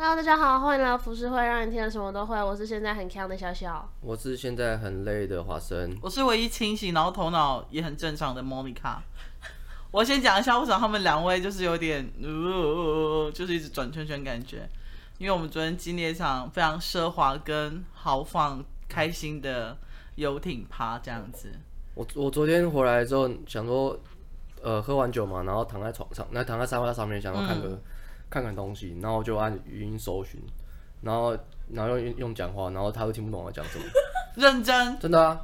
Hello，大家好，欢迎来到浮世会，让你听了什么都会。我是现在很强的小小，我是现在很累的华生，我是唯一清醒然后头脑也很正常的 Monica。我先讲一下为什么他们两位就是有点呃，就是一直转圈圈感觉，因为我们昨天经历一场非常奢华跟豪放、开心的游艇趴这样子。我我昨天回来之后想说，呃，喝完酒嘛，然后躺在床上，那躺在沙发上面，想要看个。嗯看看东西，然后就按语音搜寻，然后然后用用讲话，然后他都听不懂我讲什么。认真？真的啊，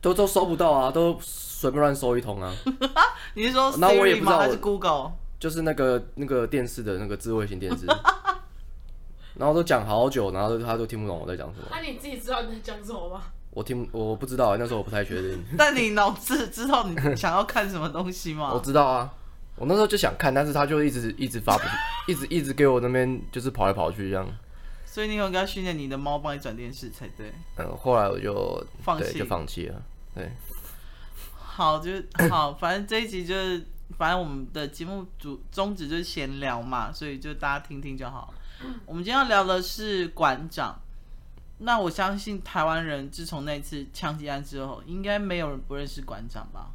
都都搜不到啊，都随便乱搜一通啊。你是说 Siri 吗？还是 Google？就是那个那个电视的那个智慧型电视。然后都讲好久，然后他都听不懂我在讲什么。那、啊、你自己知道你在讲什么吗？我听我不知道，那时候我不太确定。但你脑子知道你想要看什么东西吗？我知道啊。我那时候就想看，但是他就一直一直发不，一直一直给我那边就是跑来跑去这样。所以你应该训练你的猫帮你转电视才对。嗯，后来我就放弃，就放弃了。对，好，就是好，反正这一集就是，反正我们的节目主宗旨就是闲聊嘛，所以就大家听听就好。我们今天要聊的是馆长。那我相信台湾人自从那次枪击案之后，应该没有人不认识馆长吧？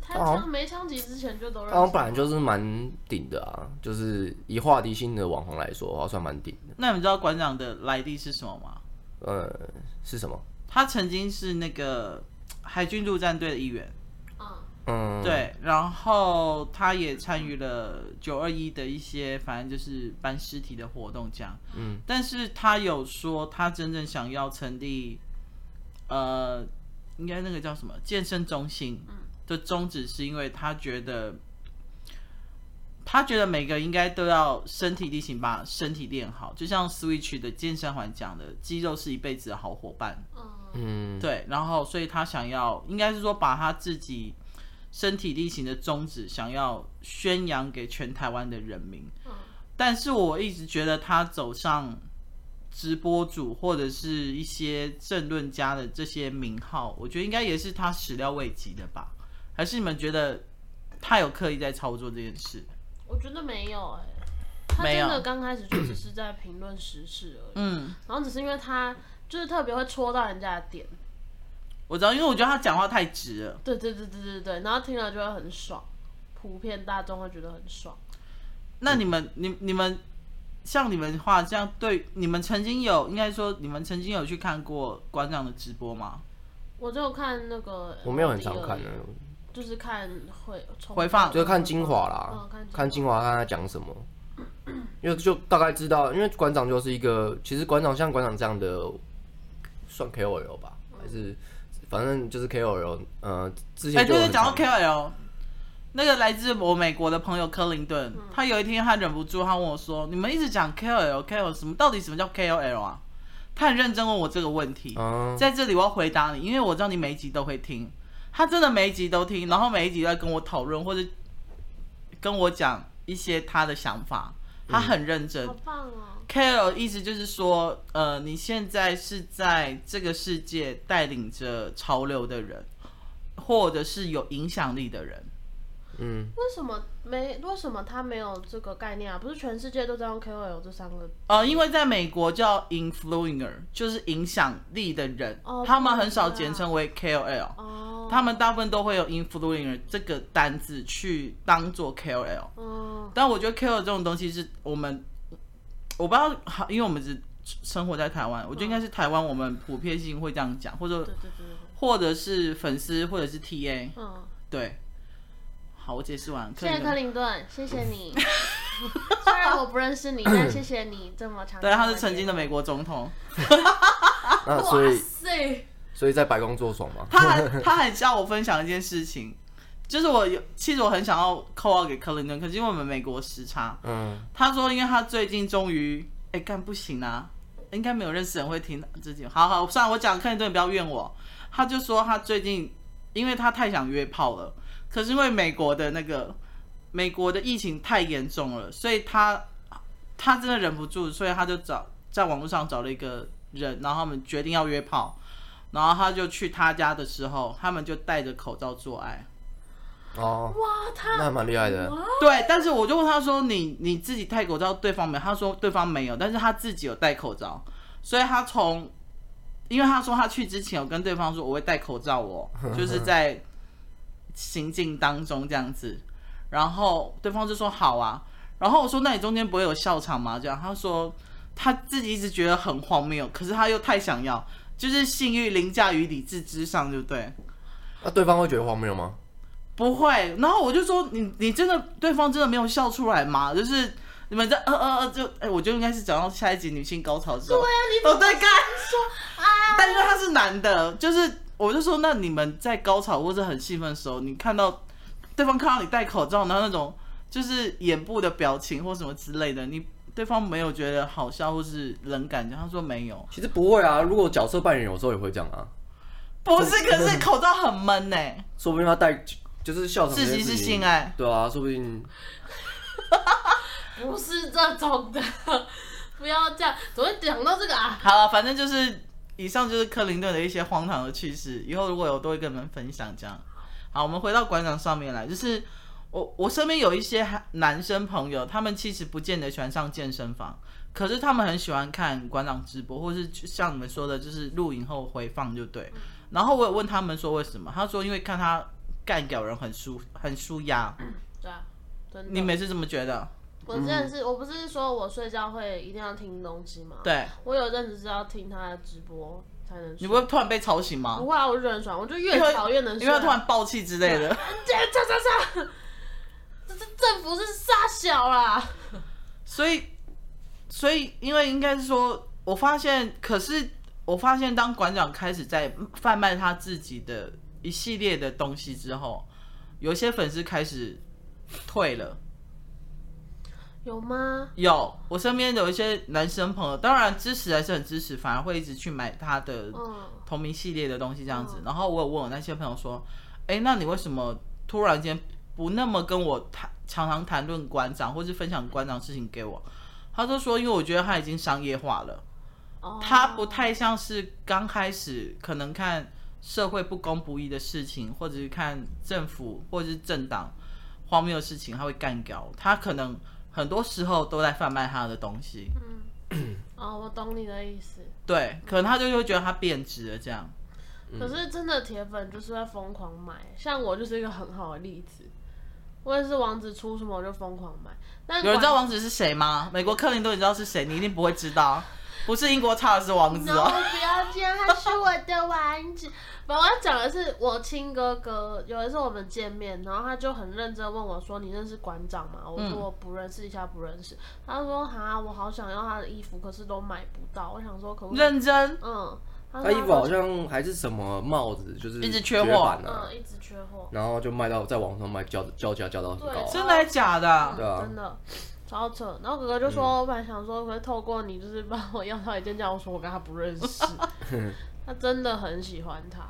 他枪没枪击之前就都认识。他本来就是蛮顶的啊，就是以话题性的网红来说的话，算蛮顶的。那你们知道馆长的来历是什么吗？呃，是什么？他曾经是那个海军陆战队的一员。嗯，对，然后他也参与了九二一的一些，反正就是搬尸体的活动这样。嗯，但是他有说，他真正想要成立，呃，应该那个叫什么健身中心。嗯。的宗旨是因为他觉得，他觉得每个应该都要身体力行，把身体练好。就像 Switch 的健身环讲的，肌肉是一辈子的好伙伴。嗯，对。然后，所以他想要，应该是说把他自己身体力行的宗旨，想要宣扬给全台湾的人民。但是我一直觉得他走上直播主或者是一些政论家的这些名号，我觉得应该也是他始料未及的吧。还是你们觉得他有刻意在操作这件事？我觉得没有哎、欸，他真的刚开始就只是在评论时事而已。嗯，然后只是因为他就是特别会戳到人家的点。我知道，因为我觉得他讲话太直了。对对对对对对，然后听了就会很爽，普遍大众会觉得很爽。那你们，你你们像你们的话，这样对你们曾经有，应该说你们曾经有去看过馆长的直播吗？我就看那个，我没有很常看的。就是看回回放，就是看精华啦，嗯、看精华看他讲什么，因为就大概知道，因为馆长就是一个，其实馆长像馆长这样的，算 KOL 吧，还是反正就是 KOL，呃，之前就哎，就是讲到 KOL，那个来自我美国的朋友克林顿，他有一天他忍不住，他问我说：“你们一直讲 KOL，KOL 什么？到底什么叫 KOL 啊？”他很认真问我这个问题，嗯、在这里我要回答你，因为我知道你每一集都会听。他真的每一集都听，然后每一集都在跟我讨论或者跟我讲一些他的想法。他很认真。好棒哦！KOL 意思就是说，呃，你现在是在这个世界带领着潮流的人，或者是有影响力的人。嗯，为什么没？为什么他没有这个概念啊？不是全世界都在用 KOL 这三个？呃，因为在美国叫 influencer，就是影响力的人，哦、他们很少简称为 KOL。哦，他们大部分都会有 influencer 这个单字去当做 KOL。哦，但我觉得 KOL 这种东西是我们，我不知道，因为我们是生活在台湾，我觉得应该是台湾我们普遍性会这样讲，或者对对对对，或者是粉丝，或者是 TA。嗯，对。好，我解释完。谢谢克林顿，谢谢你。虽然我不认识你，但谢谢你这么长。对，他是曾经的美国总统。那所以，所以在白宫做爽吗？他 他很叫我分享一件事情，就是我有，其实我很想要扣号给克林顿，可是因为我们美国时差。嗯。他说，因为他最近终于，哎，干不行啊，应该没有认识人会听自己。好好，算了，我讲克林顿，不要怨我。他就说他最近，因为他太想约炮了。可是因为美国的那个美国的疫情太严重了，所以他他真的忍不住，所以他就找在网络上找了一个人，然后他们决定要约炮，然后他就去他家的时候，他们就戴着口罩做爱。哦，哇，他那蛮厉害的。对，但是我就问他说：“你你自己戴口罩，对方没有？”他说：“对方没有，但是他自己有戴口罩。”所以他从，因为他说他去之前有跟对方说我会戴口罩，我就是在行进当中这样子。然后对方就说好啊。然后我说：“那你中间不会有笑场吗？”这样他说他自己一直觉得很荒谬，可是他又太想要，就是性欲凌驾于理智之上，对不对？那对方会觉得荒谬吗？不会，然后我就说你你真的对方真的没有笑出来吗？就是你们在呃呃呃就哎、欸，我就应该是讲到下一集女性高潮之后，对啊，你哦对，刚说啊，但是他是男的，就是我就说那你们在高潮或者很兴奋的时候，你看到对方看到你戴口罩，然后那种就是眼部的表情或什么之类的，你对方没有觉得好笑或是冷感觉？他说没有，其实不会啊，如果角色扮演有时候也会这样啊，不是，可是口罩很闷呢、欸，说不定他戴。就是笑场，自己是性爱，对啊，说不定 不是这种的，不要这样，怎么会讲到这个啊？好了，反正就是以上就是克林顿的一些荒唐的趣事，以后如果有都会跟你们分享。这样，好，我们回到馆长上面来，就是我我身边有一些男生朋友，他们其实不见得喜欢上健身房，可是他们很喜欢看馆长直播，或是像你们说的，就是录影后回放就对。然后我有问他们说为什么，他说因为看他。干掉人很舒很舒压，对啊，你每次这么觉得？我之前是我不是说我睡觉会一定要听东西吗？对，我有阵子是要听他的直播才能睡。你不会突然被吵醒吗？不会啊，我就很爽，我就越吵越能睡。因为他突然爆气之类的。这这这这这政府是傻小啦。所以，所以因为应该是说，我发现，可是我发现当馆长开始在贩卖他自己的。一系列的东西之后，有一些粉丝开始退了，有吗？有，我身边有一些男生朋友，当然支持还是很支持，反而会一直去买他的同名系列的东西这样子。然后我有问我那些朋友说：“哎，那你为什么突然间不那么跟我谈，常常谈论馆长，或是分享馆长事情给我？”他就说：“因为我觉得他已经商业化了，他不太像是刚开始可能看。”社会不公不义的事情，或者是看政府或者是政党荒谬的事情，他会干掉。他可能很多时候都在贩卖他的东西。嗯，哦，我懂你的意思。对，可能他就会觉得他贬值了这样。可是真的铁粉就是会疯狂买，像我就是一个很好的例子。我也是王子出什么我就疯狂买。但有人知道王子是谁吗？美国克林顿你知道是谁？你一定不会知道。不是英国查尔斯王子哦。No, 不要这样，他是我的王子。我要讲的是我亲哥哥，有一次我们见面，然后他就很认真问我说：“你认识馆长吗？”我说：“我不认识，一下不认识。”他说：“哈，我好想要他的衣服，可是都买不到。”我想说可不可以，认真。嗯，他，衣服好像还是什么帽子，就是一直缺货，嗯，一直缺货，然后就卖到在网上卖，叫叫价叫到很高，真的还假的？对啊，真的。超扯，然后哥哥就说：“嗯、我本来想说，可以透过你，就是帮我要到一件，叫我说我跟他不认识。他真的很喜欢他，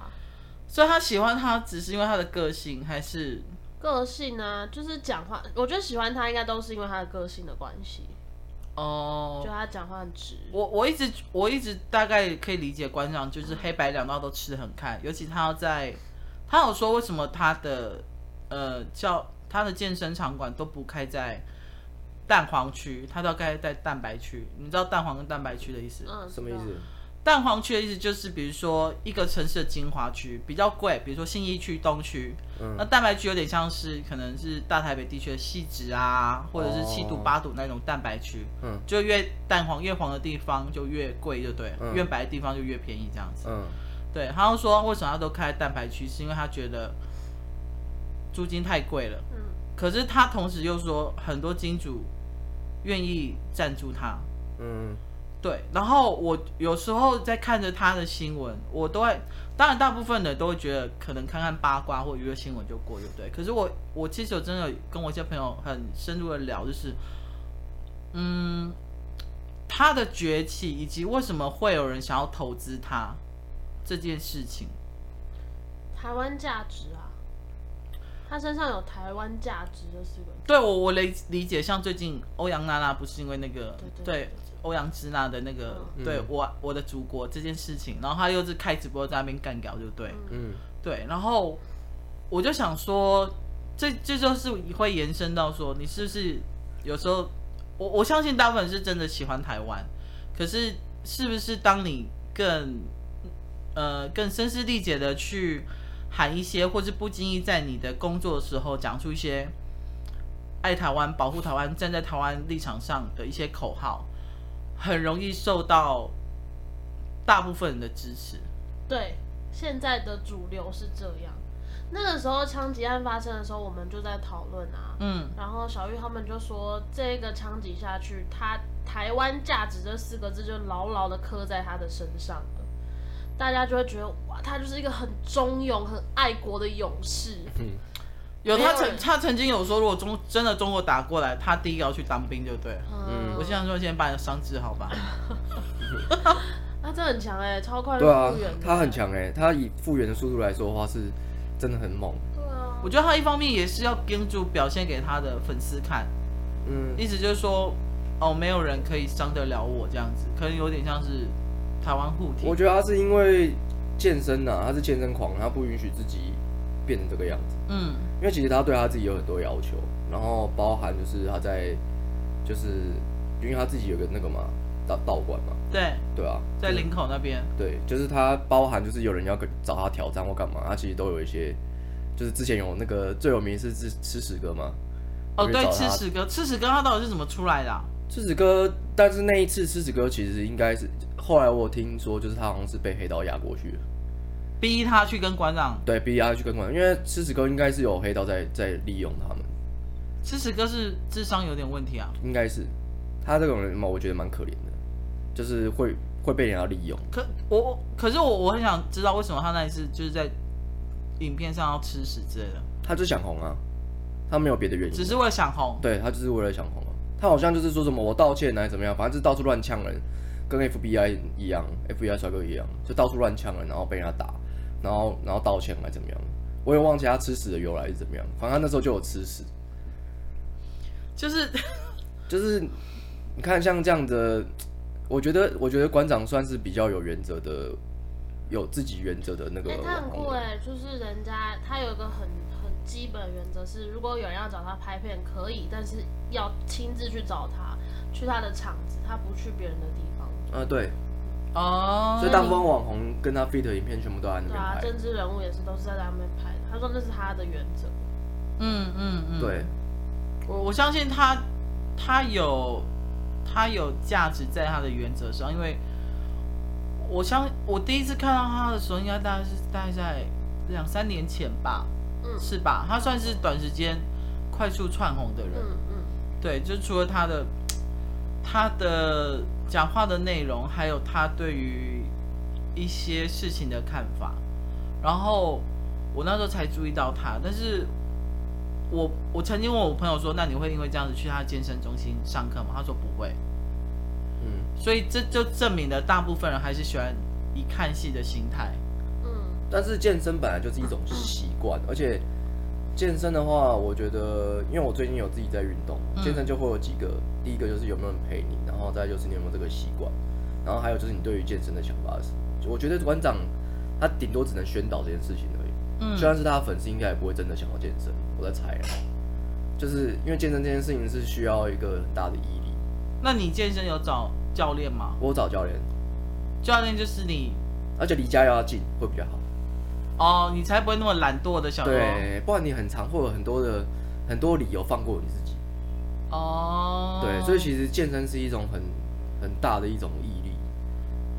所以他喜欢他只是因为他的个性，还是个性啊？就是讲话，我觉得喜欢他应该都是因为他的个性的关系。哦，就他讲话很直。我我一直我一直大概可以理解馆长，就是黑白两道都吃的很开，尤其他要在，他有说为什么他的呃叫他的健身场馆都不开在。蛋黄区，它大概在蛋白区。你知道蛋黄跟蛋白区的意思？嗯，什么意思？蛋黄区的意思就是，比如说一个城市的精华区比较贵，比如说信义区东区。嗯。那蛋白区有点像是可能是大台北地区的汐止啊，或者是七堵八堵那种蛋白区。嗯。就越蛋黄越黄的地方就越贵，就对。嗯。越白的地方就越便宜，这样子。嗯。对，他就说为什么他都开在蛋白区，是因为他觉得租金太贵了。嗯。可是他同时又说很多金主。愿意赞助他，嗯，对。然后我有时候在看着他的新闻，我都会，当然大部分的都会觉得可能看看八卦或娱乐新闻就过，对不对？可是我我其实有真的跟我一些朋友很深入的聊，就是，嗯，他的崛起以及为什么会有人想要投资他这件事情，台湾价值啊。他身上有台湾价值的四个字。对，我我理理解，像最近欧阳娜娜不是因为那个对欧阳芝娜的那个、嗯、对我我的祖国这件事情，然后他又是开直播在那边干搞，就对，嗯，对，然后我就想说，这这就是会延伸到说，你是不是有时候，我我相信大部分是真的喜欢台湾，可是是不是当你更呃更声嘶力竭的去喊一些，或是不经意在你的工作的时候讲出一些爱台湾、保护台湾、站在台湾立场上的一些口号，很容易受到大部分人的支持。对，现在的主流是这样。那个时候枪击案发生的时候，我们就在讨论啊，嗯，然后小玉他们就说，这个枪击下去，他台湾价值这四个字就牢牢的刻在他的身上了，大家就会觉得哇，他就是一个很忠勇、很爱国的勇士。嗯，有他曾他曾经有说，如果中真的中国打过来，他第一个要去当兵，就对。嗯，我现在说，先把你的伤治好吧。他真的很强哎、欸，超快的复原。他很强哎、欸，他以复原的速度来说的话是。真的很猛，对啊，我觉得他一方面也是要盯住表现给他的粉丝看，嗯，意思就是说，哦，没有人可以伤得了我这样子，可能有点像是台湾护体。我觉得他是因为健身呐、啊，他是健身狂，他不允许自己变成这个样子，嗯，因为其实他对他自己有很多要求，然后包含就是他在，就是因为他自己有个那个嘛。道道馆嘛，对对啊，在林口那边，对，就是他包含就是有人要找他挑战或干嘛，他其实都有一些，就是之前有那个最有名是吃吃屎哥嘛，哦对，吃屎哥，吃屎哥他到底是怎么出来的啊？吃屎哥，但是那一次吃屎哥其实应该是后来我听说就是他好像是被黑道压过去了，逼他去跟馆长，对，逼他去跟馆长，因为吃屎哥应该是有黑道在在利用他们，吃屎哥是智商有点问题啊，应该是他这种人嘛，我觉得蛮可怜的。就是会会被人家利用。可我可是我我很想知道为什么他那一次就是在影片上要吃屎之类的。他就想红啊，他没有别的原因。只是为了想红。对，他就是为了想红啊。他好像就是说什么我道歉还是怎么样，反正就是到处乱呛人，跟 FBI 一样，FBI 帅哥一样，就到处乱枪人，然后被人家打，然后然后道歉还是怎么样。我也忘记他吃屎的由来是怎么样，反正他那时候就有吃屎。就是 就是你看像这样的。我觉得，我觉得馆长算是比较有原则的，有自己原则的那个。哎、欸，他很酷哎，就是人家他有一个很很基本原则是，如果有人要找他拍片，可以，但是要亲自去找他，去他的场子，他不去别人的地方。啊，对。哦。所以大部分网红跟他 fit 的影片全部都在那边拍。对啊，政治人物也是都是在那边拍的。他说那是他的原则。嗯嗯嗯。对。我我相信他，他有。他有价值在他的原则上，因为我相我第一次看到他的时候，应该大概是大概在两三年前吧，嗯，是吧？他算是短时间快速窜红的人，嗯嗯，对，就除了他的他的讲话的内容，还有他对于一些事情的看法，然后我那时候才注意到他，但是。我我曾经问我朋友说，那你会因为这样子去他健身中心上课吗？他说不会。嗯，所以这就证明了大部分人还是喜欢以看戏的心态。嗯，但是健身本来就是一种习惯，而且健身的话，我觉得，因为我最近有自己在运动，健身就会有几个，第一个就是有没有人陪你，然后再就是你有没有这个习惯，然后还有就是你对于健身的想法是什么。我觉得馆长他顶多只能宣导这件事情而已。嗯，就算是他的粉丝，应该也不会真的想要健身。我在猜啊，就是因为健身这件事情是需要一个很大的毅力。那你健身有找教练吗？我找教练，教练就是你，而且离家又要近，会比较好。哦，你才不会那么懒惰的小。对，不然你很常会有很多的很多理由放过你自己。哦，对，所以其实健身是一种很很大的一种毅力。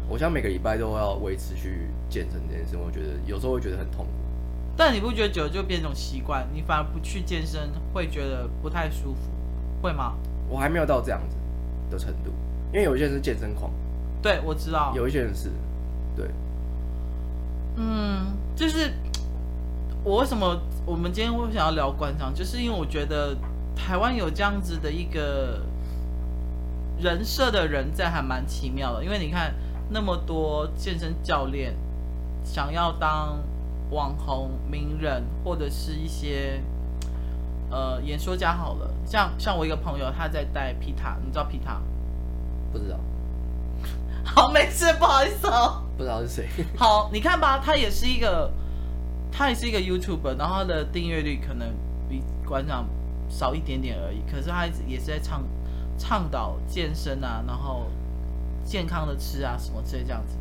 我想每个礼拜都要维持去健身这件事，我觉得有时候会觉得很痛苦。但你不觉得久了就变成习惯，你反而不去健身会觉得不太舒服，会吗？我还没有到这样子的程度，因为有一些人是健身狂，对，我知道，有一些人是，对，嗯，就是我为什么我们今天会想要聊官场，就是因为我觉得台湾有这样子的一个人设的人在，还蛮奇妙的，因为你看那么多健身教练想要当。网红、名人或者是一些呃演说家好了，像像我一个朋友，他在带皮塔，你知道皮塔？不知道。好，没事，不好意思哦。不知道是谁。好，你看吧，他也是一个，他也是一个 YouTuber，然后他的订阅率可能比馆长少一点点而已。可是他也是在倡倡导健身啊，然后健康的吃啊什么之类这样子。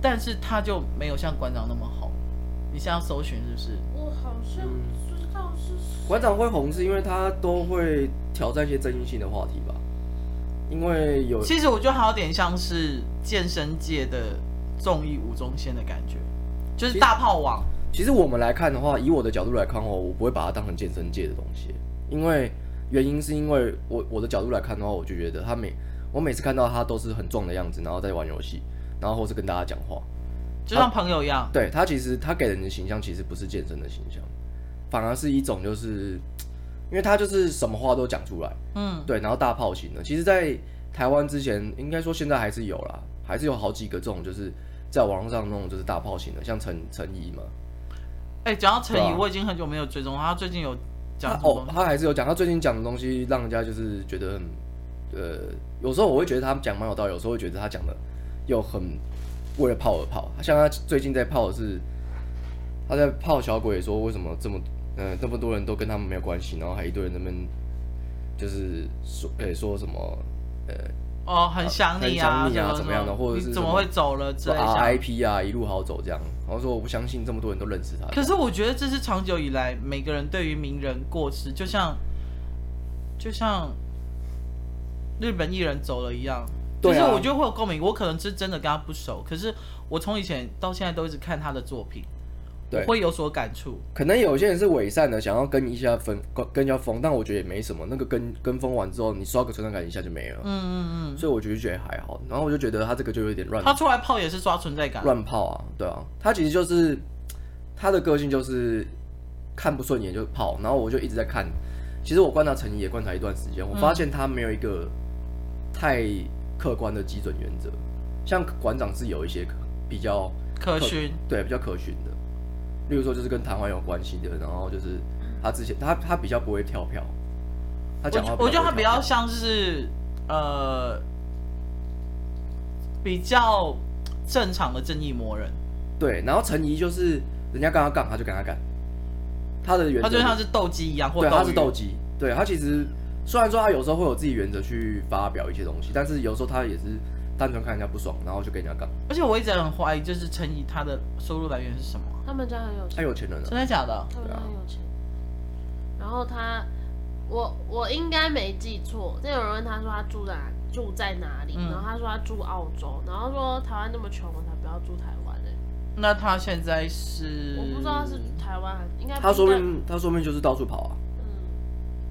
但是他就没有像馆长那么红。你现在搜寻是不是？我好像知道是。馆长会红是因为他都会挑战一些争议性的话题吧？因为有，其实我觉得还有点像是健身界的综艺吴宗宪的感觉，就是大炮王。其实我们来看的话，以我的角度来看的话，我不会把它当成健身界的东西，因为原因是因为我我的角度来看的话，我就觉得他每我每次看到他都是很壮的样子，然后在玩游戏，然后或是跟大家讲话，就像朋友一样。对，他其实他给人的形象其实不是健身的形象，反而是一种就是。因为他就是什么话都讲出来，嗯，对，然后大炮型的，其实，在台湾之前，应该说现在还是有啦，还是有好几个这种，就是在网络上那种就是大炮型的，像陈陈怡嘛。哎、欸，讲到陈怡，啊、我已经很久没有追踪他，最近有讲哦，他还是有讲，他最近讲的东西让人家就是觉得很，呃，有时候我会觉得他讲蛮有道理，有时候会觉得他讲的又很为了泡而泡，像他最近在泡的是他在泡小鬼，说为什么这么。嗯，这么多人都跟他们没有关系，然后还一堆人那边就是说，哎、欸，说什么，呃，哦，很想你啊，很想你啊，怎么样的，或者是怎么会走了之类的，RIP 啊，一路好走这样。然后说我不相信这么多人都认识他。可是我觉得这是长久以来每个人对于名人过世，就像就像日本艺人走了一样，就是我觉得会有共鸣。我可能是真的跟他不熟，可是我从以前到现在都一直看他的作品。对，会有所感触。可能有些人是伪善的，想要跟一下风，跟一下风，但我觉得也没什么。那个跟跟风完之后，你刷个存在感一下就没了。嗯嗯嗯。所以我就觉得还好。然后我就觉得他这个就有点乱。他出来泡也是刷存在感。乱泡啊，对啊。他其实就是他的个性就是看不顺眼就泡。然后我就一直在看。其实我观察陈怡也观察一段时间，我发现他没有一个太客观的基准原则。像馆长是有一些比较可循，对，比较可循的。例如说，就是跟台湾有关系的，然后就是他之前他他比较不会跳票，他讲话我，我觉得他比较像是呃比较正常的正义魔人。对，然后陈怡就是人家跟他杠，他就跟他干，他的原则，他就像是斗鸡一样，或对，他是斗鸡。对，他其实虽然说他有时候会有自己原则去发表一些东西，但是有时候他也是单纯看人家不爽，然后就跟人家杠。而且我一直很怀疑，就是陈怡他的收入来源是什么？他们家很有钱，他有钱人，真的假的？他们家很有钱。然后他，我我应该没记错，这有人问他说他住在住在哪里，然后他说他住澳洲，然后说台湾那么穷，我才不要住台湾呢。那他现在是？我不知道他是台湾还是应该。他说明他说明就是到处跑啊。嗯，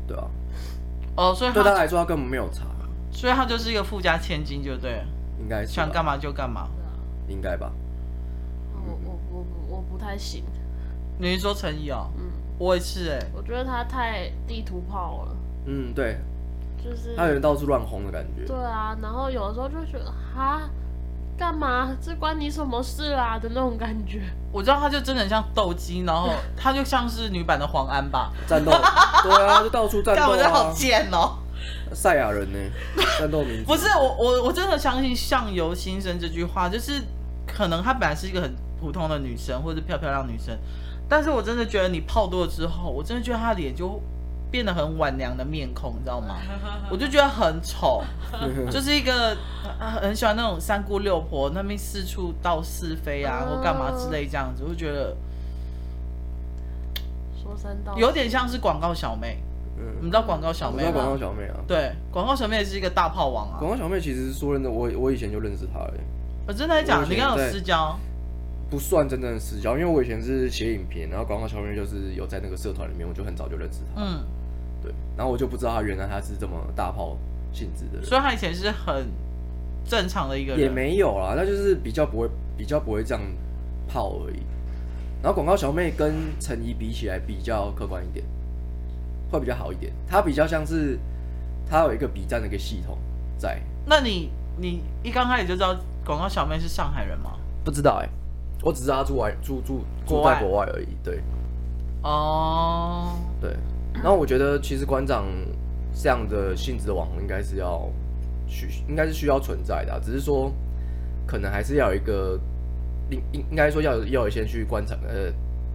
对啊。哦，所以对他来说他根本没有差，所以他就是一个富家千金，就对了。应该是。想干嘛就干嘛。应该吧我我我。不太行，你是说陈怡哦？嗯，我也是哎、欸，我觉得他太地图炮了。嗯，对，就是他有点到处乱轰的感觉。对啊，然后有的时候就觉得哈，干嘛？这关你什么事啊的那种感觉。我知道他就真的很像斗鸡，然后 他就像是女版的黄安吧，战斗。对啊，就到处战斗啊。我觉得好贱哦。赛亚人呢？战斗民族。不是我，我我真的相信“相由心生”这句话，就是可能她本来是一个很。普通的女生或者漂漂亮女生，但是我真的觉得你泡多了之后，我真的觉得她脸就变得很晚娘的面孔，你知道吗？我就觉得很丑，就是一个很喜欢那种三姑六婆那边四处道是非啊，或干嘛之类这样子，我就觉得说三道有点像是广告小妹。嗯，你知道广告小妹吗？广告小妹啊，对，广告小妹也是一个大炮王啊。广告小妹其实说真的，我我以前就认识她了。我真的在讲，你刚刚有私交？不算真正的私交，因为我以前是写影片，然后广告小妹就是有在那个社团里面，我就很早就认识她。嗯，对，然后我就不知道她原来她是这么大炮性质的人，所以她以前是很正常的一个人，也没有啦，那就是比较不会比较不会这样炮而已。然后广告小妹跟陈怡比起来比较客观一点，会比较好一点。它比较像是它有一个比战的一个系统在。那你你一刚开始就知道广告小妹是上海人吗？不知道哎、欸。我只知道她住外住住住在国外而已，对。哦。Oh. 对。然后我觉得其实馆长这样的性质的网红应该是要需应该是需要存在的，啊，只是说可能还是要有一个应应应该说要要有一些去观察呃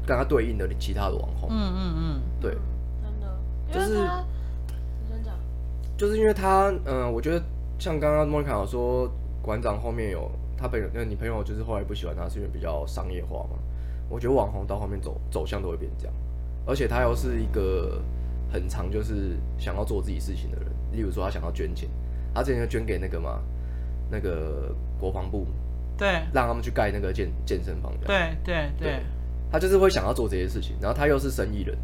跟他对应的其他的网红。嗯嗯嗯，对，就是就是因为他，嗯、呃，我觉得像刚刚莫妮卡有说，馆长后面有他朋友，那女朋友就是后来不喜欢他，是因为比较商业化嘛。我觉得网红到后面走走向都会变这样，而且他又是一个很长就是想要做自己事情的人，例如说他想要捐钱，他之前就捐给那个嘛，那个国防部。对，让他们去盖那个健健身房。对对对，对，他就是会想要做这些事情，然后他又是生意人，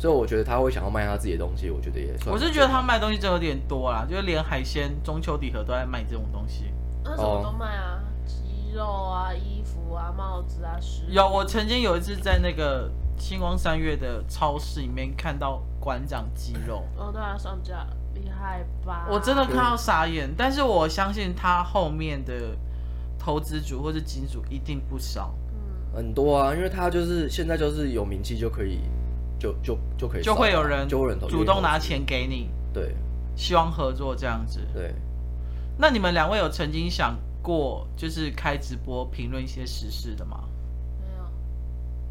所以我觉得他会想要卖他自己的东西，我觉得也算。我是觉得他卖东西真有点多啦，就是连海鲜、中秋礼盒都在卖这种东西。那什么都卖啊，鸡肉啊、衣服啊、帽子啊、食。有，我曾经有一次在那个星光三月的超市里面看到馆长鸡肉。哦，对啊，上架厉害吧？我真的看到傻眼，但是我相信他后面的。投资主或者金主一定不少，嗯，很多啊，因为他就是现在就是有名气就可以，就就就可以，就会有人就会人主动拿钱给你，对，希望合作这样子，对。那你们两位有曾经想过就是开直播评论一些时事的吗？没有，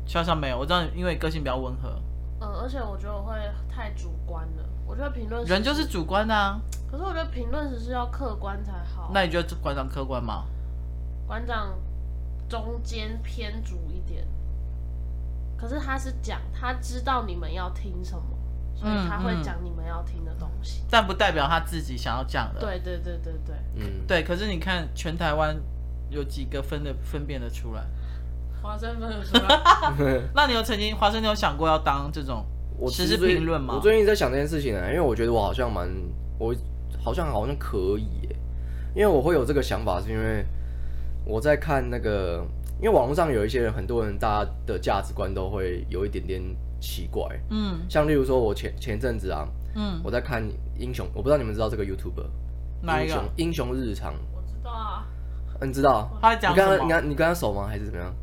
潇潇没有，我知道因为个性比较温和，嗯，而且我觉得我会太主观了，我觉得评论人就是主观啊，可是我觉得评论时是要客观才好，那你觉得馆长客观吗？馆长中间偏主一点，可是他是讲他知道你们要听什么，所以他会讲你们要听的东西，但不代表他自己想要讲的。对对对对对，嗯，对。可是你看，全台湾有几个分的分辨得出来？华生分得出来？那你有曾经华生，你有想过要当这种我只是评论吗？我最近在想这件事情啊，因为我觉得我好像蛮，我好像好像可以耶，因为我会有这个想法，是因为。我在看那个，因为网络上有一些人，很多人大家的价值观都会有一点点奇怪，嗯，像例如说，我前前阵子啊，嗯，我在看英雄，我不知道你们知道这个 YouTuber，哪一个？英雄英雄日常，我知道啊，嗯，你知道？他在讲什么？你跟你跟他熟吗？还是怎么样？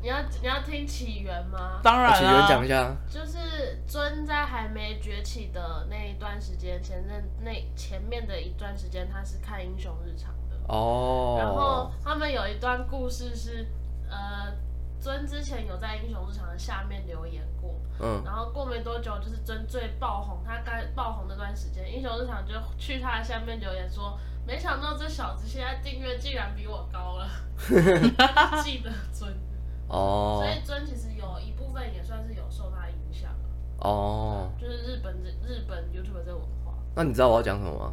你要你要听起源吗？当然了，起源讲一下，就是尊在还没崛起的那一段时间，前阵那前面的一段时间，他是看英雄日常。哦，然后他们有一段故事是，呃，尊之前有在英雄日常的下面留言过，嗯，然后过没多久就是尊最爆红，他刚爆红那段时间，英雄日常就去他的下面留言说，没想到这小子现在订阅竟然比我高了，记得尊，哦，所以尊其实有一部分也算是有受他影响，哦，就是日本日本 YouTube 这个文化，那你知道我要讲什么吗？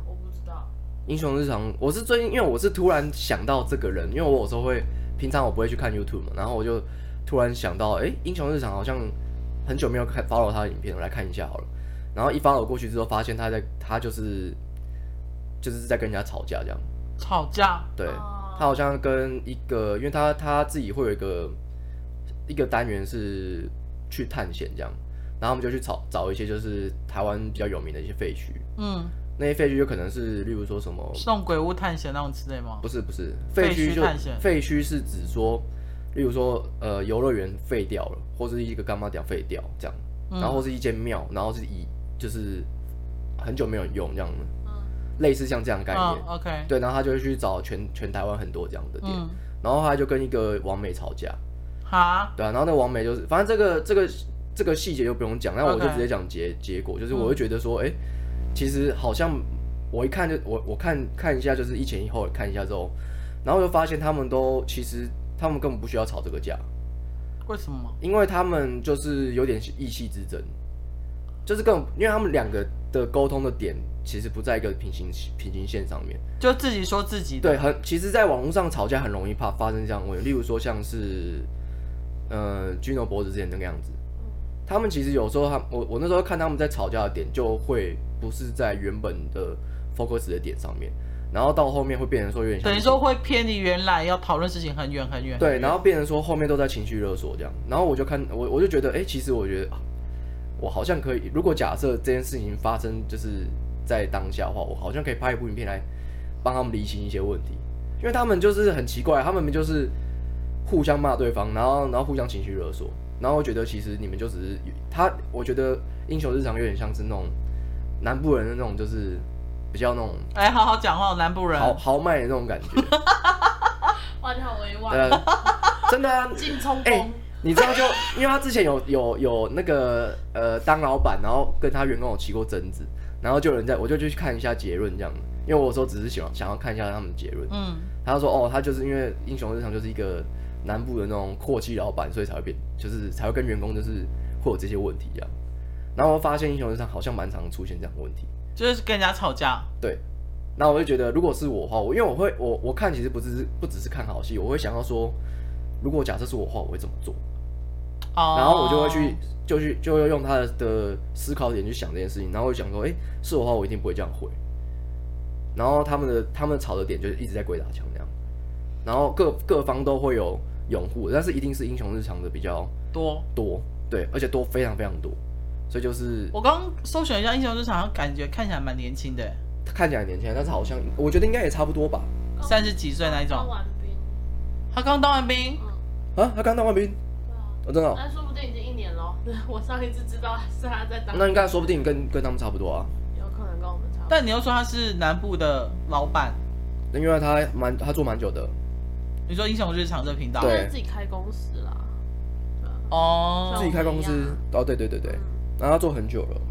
英雄日常，我是最近，因为我是突然想到这个人，因为我有时候会，平常我不会去看 YouTube 嘛，然后我就突然想到，哎、欸，英雄日常好像很久没有看 follow 他的影片，我来看一下好了。然后一 follow 过去之后，发现他在，他就是就是在跟人家吵架这样。吵架？对，他好像跟一个，因为他他自己会有一个一个单元是去探险这样，然后我们就去找找一些就是台湾比较有名的一些废墟。嗯。那些废墟就可能是，例如说什么送鬼屋探险那种之类吗？不是不是，废墟就废墟是指说，例如说呃游乐园废掉了，或是一个干嘛点废掉这样，然后是一间庙，然后是以就是很久没有用这样的，嗯，类似像这样的概念。哦，OK，对，然后他就会去找全全台湾很多这样的店，嗯，然后他就跟一个王美吵架，哈，对啊，然后那个网美就是，反正这个这个这个细节就不用讲，那我就直接讲结结果，就是我会觉得说，哎，嗯。其实好像我一看就我我看看一下，就是一前一后看一下之后，然后就发现他们都其实他们根本不需要吵这个架。为什么？因为他们就是有点意气之争，就是更因为他们两个的沟通的点其实不在一个平行平行线上面，就自己说自己的。对，很其实，在网络上吵架很容易怕发生这样的问题，例如说像是呃 Gino 脖子之前那个样子，他们其实有时候他我我那时候看他们在吵架的点就会。不是在原本的 focus 的点上面，然后到后面会变成说有点，等于说会偏离原来要讨论事情很远很远。对，然后变成说后面都在情绪勒索这样，然后我就看我我就觉得，哎、欸，其实我觉得我好像可以，如果假设这件事情发生就是在当下的话，我好像可以拍一部影片来帮他们理清一些问题，因为他们就是很奇怪，他们就是互相骂对方，然后然后互相情绪勒索，然后我觉得其实你们就只是他，我觉得英雄日常有点像是那种。南部人的那种就是比较那种，哎、欸，好好讲话，南部人豪豪迈的那种感觉。哇，你好委婉。呃、真的啊，劲冲锋。你知道就因为他之前有有有那个呃当老板，然后跟他员工有起过争执，然后就有人在我就去看一下结论这样，因为我说只是想想要看一下他们的结论，嗯，他就说哦，他就是因为英雄日常就是一个南部的那种阔气老板，所以才会变，就是才会跟员工就是会有这些问题这样，然后我发现英雄日常好像蛮常出现这样的问题，就是跟人家吵架，对，那我就觉得如果是我的话，我因为我会我我看其实不只是不只是看好戏，我会想要说，如果假设是我的话，我会怎么做？哦。然后我就会去，就去，就会用他的思考点去想这件事情，然后我就想说，哎，是我的话，我一定不会这样回。然后他们的他们吵的点就是一直在鬼打墙那样，然后各各方都会有拥护，但是一定是英雄日常的比较多。多，对，而且多非常非常多，所以就是我刚刚搜寻一下英雄日常，感觉看起来蛮年轻的，看起来年轻，但是好像我觉得应该也差不多吧，三十几岁那一种。他刚当完兵，啊，他刚当完兵。我真的，那说不定已经一年了。我上一次知道是他在当。那应该说不定跟跟他们差不多啊。有可能跟我们差不多。但你又说他是南部的老板，那因为他蛮他做蛮久的。你说英雄日常这频道，对，自己开公司啦。哦，自己开公司，哦，对对对对，然后他做很久了。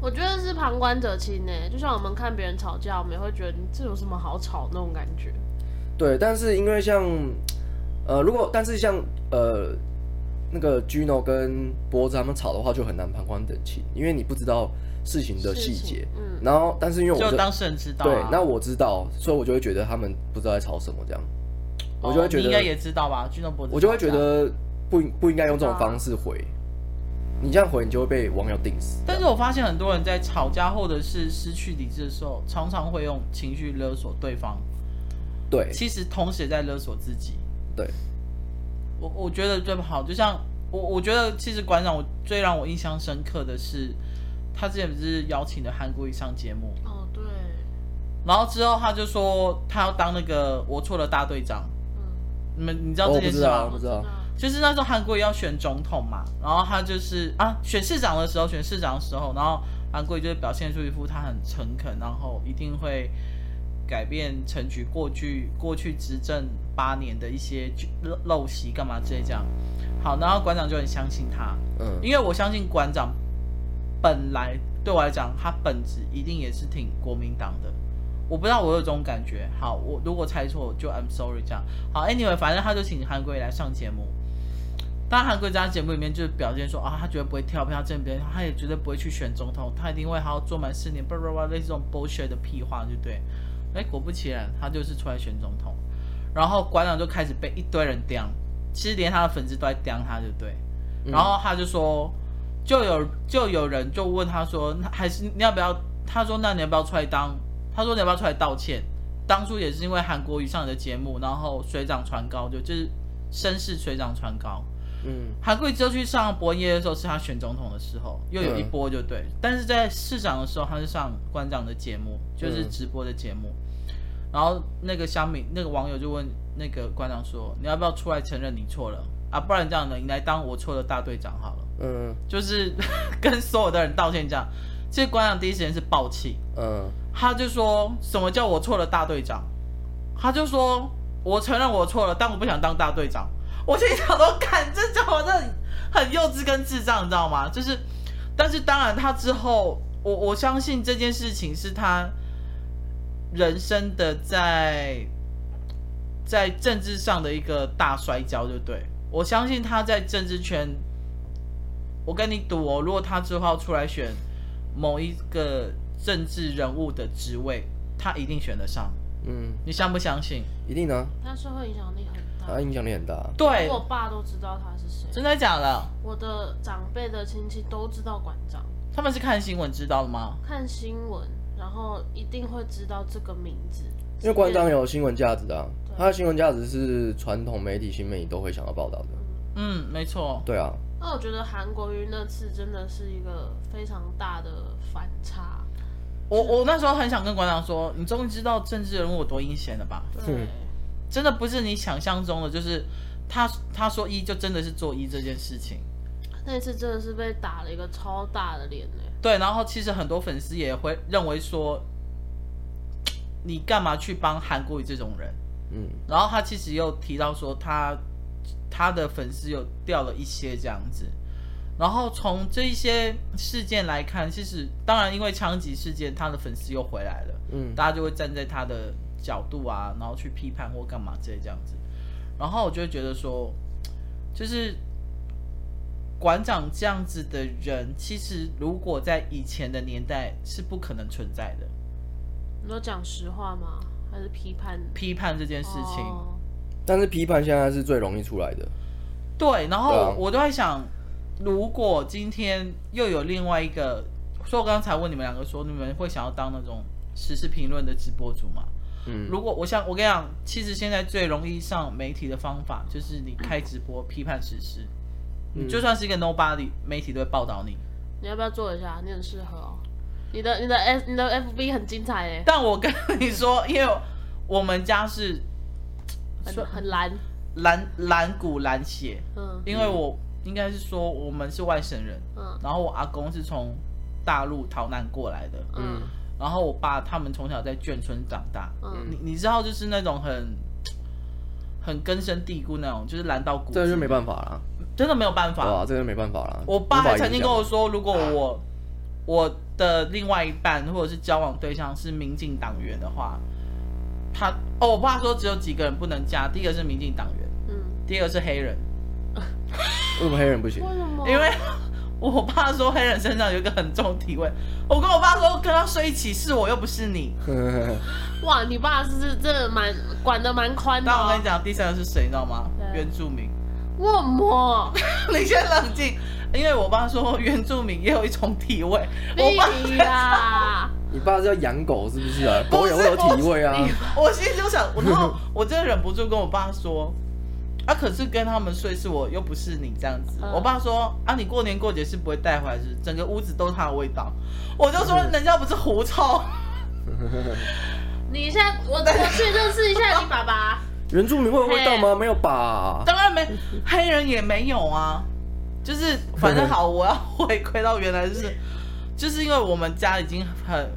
我觉得是旁观者清呢，就像我们看别人吵架，我们也会觉得这有什么好吵那种感觉。对，但是因为像呃，如果但是像呃。那个 Gino 跟脖子他们吵的话就很难旁观者清，因为你不知道事情的细节。嗯。然后，但是因为我就，就当事人知道、啊。对，那我知道，所以我就会觉得他们不知道在吵什么这样。哦、我就会觉得。应该也知道吧？Gino 脖子。我就会觉得不不应该用这种方式回。你这样回，你就会被网友定死。但是我发现很多人在吵架或者是失去理智的时候，常常会用情绪勒索对方。对。其实同时也在勒索自己。对。我我觉得最不好，就像我我觉得其实馆长我最让我印象深刻的是，他之前不是邀请的韩国瑜上节目哦，对，然后之后他就说他要当那个我错了大队长，嗯，你们你知道这件事吗？我不知道，就是那时候韩国瑜要选总统嘛，然后他就是啊选市长的时候选市长的时候，然后韩国瑜就是表现出一副他很诚恳，然后一定会。改变陈局过去过去执政八年的一些陋陋习干嘛之类这样，好，然后馆长就很相信他，嗯，因为我相信馆长本来对我来讲，他本质一定也是挺国民党的，我不知道我有这种感觉，好，我如果猜错就 I'm sorry 这样，好，Anyway，反正他就请韩国瑜来上节目，当然韩国瑜在节目里面就是表现说啊，他绝对不会跳票这边，他也绝对不会去选总统，他一定会好好做满四年，不不不，类似这种 bullshit 的屁话，对不对？哎，果不其然，他就是出来选总统，然后馆长就开始被一堆人刁，其实连他的粉丝都在刁他，就对。然后他就说，就有就有人就问他说，还是你要不要？他说，那你要不要出来当？他说，你要不要出来道歉？当初也是因为韩国瑜上的节目，然后水涨船高，就就是声势水涨船高。嗯，韩国瑜就去上博恩夜的时候，是他选总统的时候，又有一波就对。嗯、但是在市长的时候，他是上馆长的节目，就是直播的节目。嗯然后那个乡民，那个网友就问那个馆长说：“你要不要出来承认你错了啊？不然这样的，你来当我错的大队长好了。”嗯，就是 跟所有的人道歉这样。其实馆长第一时间是爆气，嗯，他就说什么叫我错了大队长？他就说我承认我错了，但我不想当大队长。我心想说，看这家伙真的很幼稚跟智障，你知道吗？就是，但是当然他之后，我我相信这件事情是他。人生的在在政治上的一个大摔跤，就对，我相信他在政治圈，我跟你赌哦，如果他之后要出来选某一个政治人物的职位，他一定选得上。嗯，你相不相信？一定呢。他社会影响他影响力很大。对，我爸都知道他是谁。真的假的？我的长辈的亲戚都知道馆长。他们是看新闻知道的吗？看新闻。然后一定会知道这个名字，因为馆长有新闻价值啊，他的新闻价值是传统媒体、新媒体都会想要报道的。嗯，没错。对啊。那我觉得韩国瑜那次真的是一个非常大的反差。我我那时候很想跟馆长说，你终于知道政治人物有多阴险了吧？对，真的不是你想象中的，就是他他说一就真的是做一这件事情。那次真的是被打了一个超大的脸呢。对，然后其实很多粉丝也会认为说，你干嘛去帮韩国瑜这种人？嗯，然后他其实又提到说，他他的粉丝又掉了一些这样子。然后从这一些事件来看，其实当然因为枪击事件，他的粉丝又回来了，嗯，大家就会站在他的角度啊，然后去批判或干嘛之类这样子。然后我就会觉得说，就是馆长这样子的人，其实如果在以前的年代是不可能存在的。你说讲实话吗？还是批判？批判这件事情。哦。但是批判现在是最容易出来的。对，然后我都在想。如果今天又有另外一个，所以我刚才问你们两个说，你们会想要当那种时事评论的直播主吗？嗯，如果我想，我跟你讲，其实现在最容易上媒体的方法就是你开直播批判时事，嗯、你就算是一个 nobody，媒体都会报道你。你要不要做一下？你很适合哦，你的你的 F 你的 FB 很精彩耶。但我跟你说，因为我们家是很很蓝。蓝蓝骨蓝血，嗯，因为我。应该是说我们是外省人，嗯，然后我阿公是从大陆逃难过来的，嗯，然后我爸他们从小在眷村长大，嗯，你你知道就是那种很很根深蒂固那种，就是蓝到骨，这就没办法了，真的没有办法，哇，这就没办法了。我爸还曾经跟我说，如果我我的另外一半或者是交往对象是民进党员的话，他哦，我爸说只有几个人不能嫁，第一个是民进党员，嗯，第二个是黑人。为什么黑人不行？为什么？因为我爸说黑人身上有一个很重体味。我跟我爸说，跟他睡一起是我又不是你。哇，你爸是是真的蛮管得蛮宽的。但我跟你讲，第三个是谁，你知道吗？原住民。为什么？你先冷静，因为我爸说原住民也有一种体味。我爸呀，你爸是要养狗是不是啊？狗也会有体味啊。我心里就想，然后我真的忍不住跟我爸说。啊！可是跟他们睡是我又不是你这样子。嗯、我爸说啊，你过年过节是不会带回来，是整个屋子都是他的味道。我就说人家不是狐臭。你现在我我去认识一下你爸爸。原住民会有味道吗？没有吧？当然没，黑人也没有啊。就是反正好，我要回归到原来就是，就是因为我们家已经很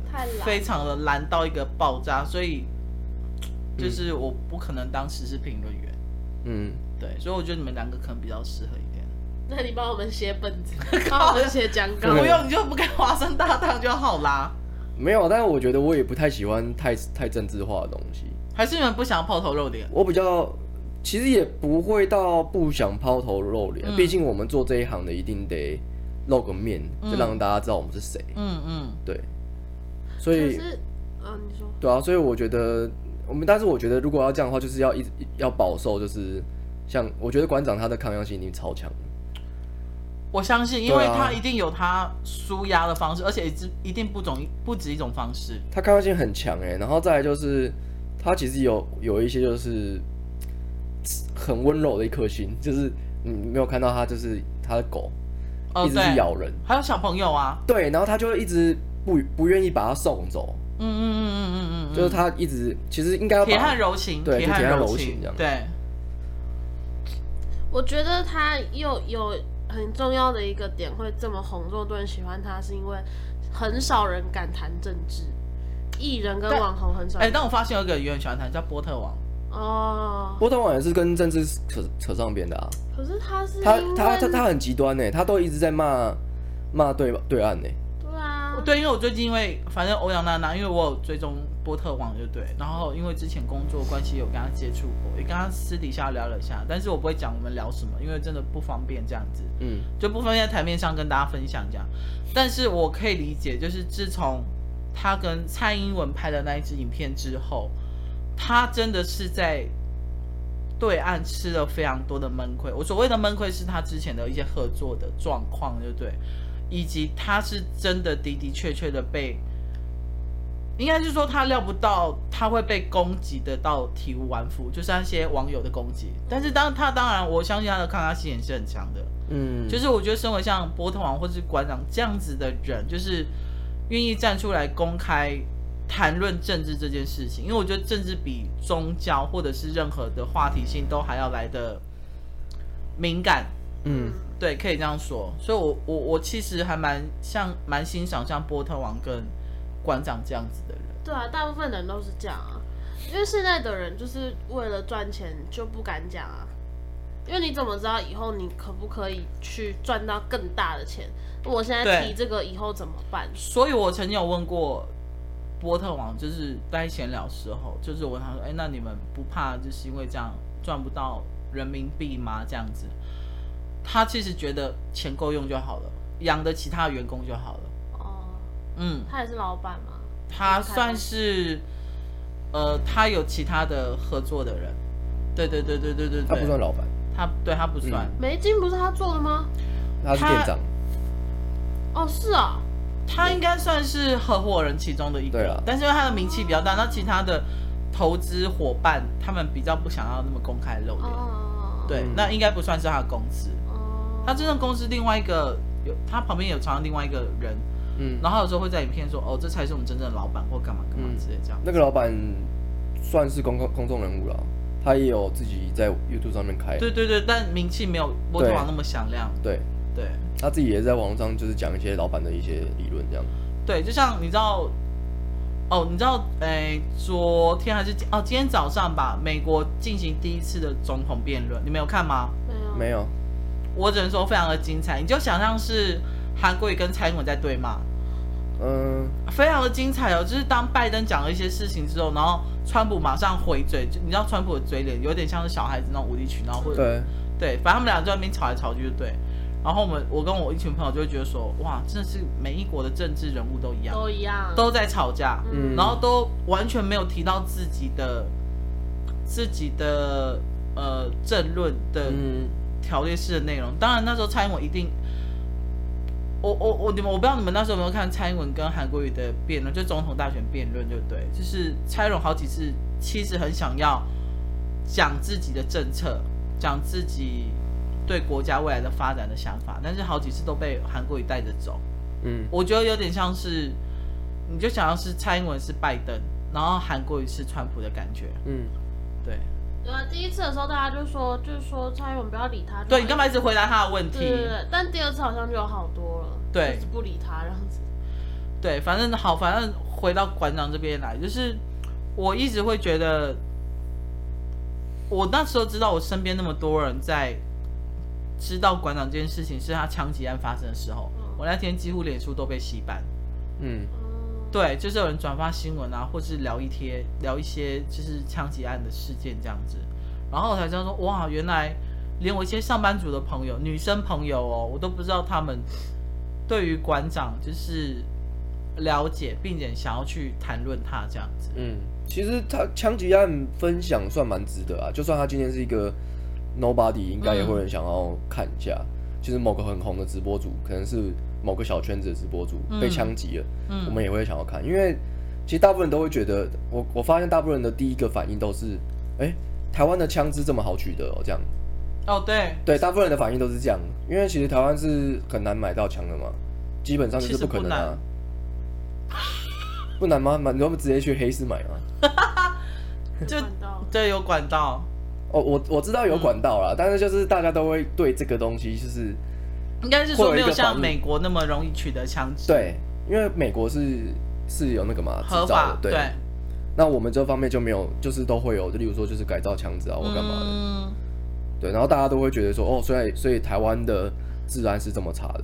非常的蓝到一个爆炸，所以就是我不可能当时事评论员。嗯，对，所以我觉得你们两个可能比较适合一点。那你帮我们写本子，帮我们写讲稿，不用，你就不跟华生搭档就好啦。没有，但是我觉得我也不太喜欢太太政治化的东西。还是你们不想要抛头露脸？我比较，其实也不会到不想抛头露脸，毕竟我们做这一行的一定得露个面，就让大家知道我们是谁。嗯嗯，对。所以，啊，你说。对啊，所以我觉得。我们但是我觉得，如果要这样的话，就是要一直要饱受，就是像我觉得馆长他的抗压性一定超强。我相信，因为他一定有他舒压的方式，而且一直一定不总不止一种方式。他抗压性很强哎，然后再来就是他其实有有一些就是很温柔的一颗心，就是你没有看到他就是他的狗一直去咬人，还有小朋友啊，对，然后他就会一直不不愿意把他送走。嗯嗯嗯嗯嗯嗯，就是他一直其实应该要铁汉柔情，对，铁汉柔情这样。对，我觉得他又有很重要的一个点，会这么红，这么多人喜欢他，是因为很少人敢谈政治，艺人跟网红很少。哎，但我发现有一个也很喜欢谈，叫波特王。哦，波特王也是跟政治扯扯上边的啊。可是他是他他他他很极端呢，他都一直在骂骂对对岸呢。对，因为我最近因为反正欧阳娜娜，因为我有追踪波特王，就对。然后因为之前工作关系有跟他接触过，也跟他私底下聊了一下，但是我不会讲我们聊什么，因为真的不方便这样子，嗯，就不方便在台面上跟大家分享这样。但是我可以理解，就是自从他跟蔡英文拍的那一支影片之后，他真的是在对岸吃了非常多的闷亏。我所谓的闷亏是他之前的一些合作的状况，就对。以及他是真的的的确确的被，应该是说他料不到他会被攻击的到体无完肤，就是那些网友的攻击。但是当他当然我相信他的抗压性也是很强的，嗯，就是我觉得身为像波特王或是馆长这样子的人，就是愿意站出来公开谈论政治这件事情，因为我觉得政治比宗教或者是任何的话题性都还要来的敏感，嗯。对，可以这样说，所以我，我我我其实还蛮像蛮欣赏像波特王跟馆长这样子的人。对啊，大部分人都是这样啊，因为现在的人就是为了赚钱就不敢讲啊，因为你怎么知道以后你可不可以去赚到更大的钱？我现在提这个以后怎么办？所以我曾经有问过波特王，就是在闲聊时候，就是我问他说：“哎、欸，那你们不怕就是因为这样赚不到人民币吗？”这样子，他其实觉得钱够用就好了，养得起他的员工就好了。哦，嗯，他也是老板吗？他算是，呃，他有其他的合作的人。对对对对对对，他不算老板。他对他不算。梅金不是他做的吗？他是店长。哦，是啊，他应该算是合伙人其中的一个，对，但是因为他的名气比较大，那其他的投资伙伴他们比较不想要那么公开露脸。哦，对，那应该不算是他的公司。哦，他真正公司另外一个有，他旁边有常常另外一个人，嗯，然后有时候会在影片说，哦，这才是我们真正的老板或干嘛干嘛之类这样。那个老板算是公公公众人物了，他也有自己在 YouTube 上面开。对对对，但名气没有波特王那么响亮。对。对，他自己也是在网络上就是讲一些老板的一些理论这样。对，就像你知道，哦，你知道，哎、欸，昨天还是哦，今天早上吧，美国进行第一次的总统辩论，你没有看吗？没有，没有。我只能说非常的精彩，你就想象是韩国瑜跟蔡英文在对骂，嗯，非常的精彩哦。就是当拜登讲了一些事情之后，然后川普马上回嘴，就你知道川普的嘴脸有点像是小孩子那种无理取闹，或者对，对，反正他们俩在那边吵来吵去，就对。然后我们，我跟我一群朋友就会觉得说，哇，真的是每一国的政治人物都一样，都一样，都在吵架，嗯，然后都完全没有提到自己的自己的呃政论的条列式的内容。当然那时候蔡英文一定，我我我你们我不知道你们那时候有没有看蔡英文跟韩国瑜的辩论，就总统大选辩论，对不对？就是蔡英文好几次其实很想要讲自己的政策，讲自己。对国家未来的发展的想法，但是好几次都被韩国瑜带着走。嗯，我觉得有点像是，你就想要是蔡英文是拜登，然后韩国瑜是川普的感觉。嗯，对。对啊，第一次的时候大家就说，就是说蔡英文不要理他。对，你干嘛一直回答他的问题？对对对。但第二次好像就有好多了。对。就是不理他这样子。对，反正好，反正回到馆长这边来，就是我一直会觉得，我那时候知道我身边那么多人在。知道馆长这件事情是他枪击案发生的时候，嗯、我那天几乎脸书都被洗版。嗯，对，就是有人转发新闻啊，或是聊一贴聊一些就是枪击案的事件这样子，然后我才知道说，哇，原来连我一些上班族的朋友、女生朋友哦，我都不知道他们对于馆长就是了解，并且想要去谈论他这样子。嗯，其实他枪击案分享算蛮值得啊，就算他今天是一个。Nobody 应该也会很想要看一下，就是某个很红的直播主，可能是某个小圈子的直播主被枪击了，我们也会想要看，因为其实大部分人都会觉得，我我发现大部分人的第一个反应都是，哎，台湾的枪支这么好取得哦，这样。哦，对，对，大部分人的反应都是这样，因为其实台湾是很难买到枪的嘛，基本上就是不可能啊。不难吗？蛮多直接去黑市买吗？就对，有管道。哦，我我知道有管道啦，嗯、但是就是大家都会对这个东西就是，应该是说没有像美国那么容易取得枪支。对，因为美国是是有那个嘛执法的，对。对那我们这方面就没有，就是都会有，就例如说就是改造枪支啊或干嘛的。嗯。对，然后大家都会觉得说，哦，所以所以台湾的治安是这么差的，